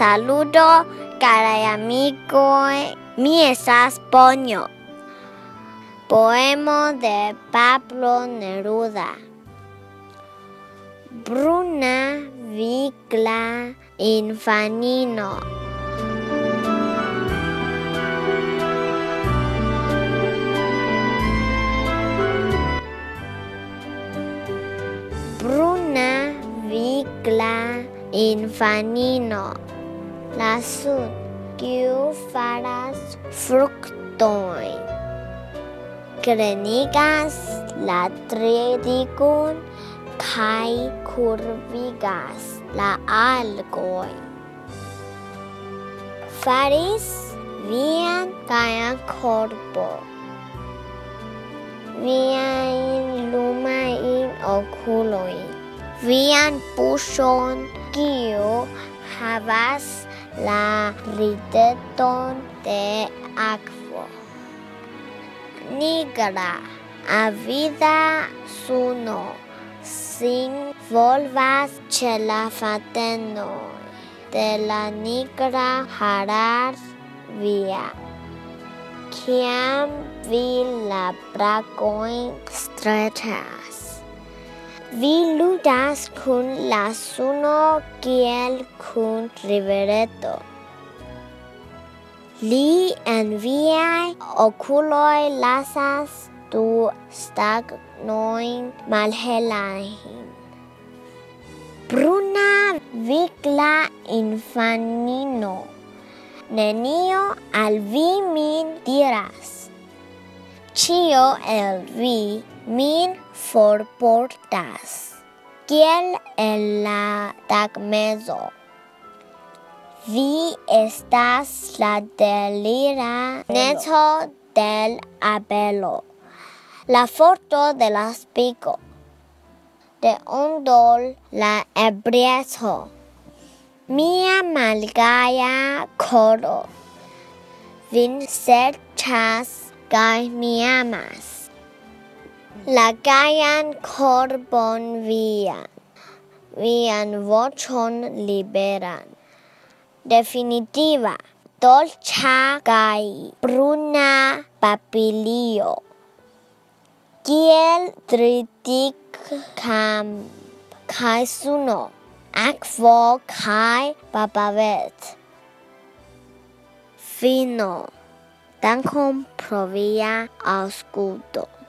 Saludo, carai amigoi, mi esas Ponyo. Poemo de Pablo Neruda. Bruna vigla infanino. Bruna vigla infanino. la sud kiu faras fruktojn. Grenigas la tridigon kai curvigas la algoi Faris vian gajan korpon viain lumain oculoin, vian puson, kiu havas la rideton de aquo. Nigra avida suno sin volvas ce la fateno de la nigra harar via. Ciam vi la bracoin strechas. Vi ludas kun la suno kiel kun rivereto. Li en viaj okuloj lasas du stagnojn malhelajn. Bruna vigla infanino, nenio al vi min diras. Cio el vi min forportas, kiel el la tagmezo. Vi estas la delira neto del abelo, la forto de la spico, de ondol la ebrieto. Mia malgaia coro, vin serchas kai mi amas. La gaian korbon vian, vian voĉon liberan. Definitiva, Dolcha gai bruna papilio. Kiel tritik kam kai suno, akvo kai papavet. Fino. dan provia provía ausculto.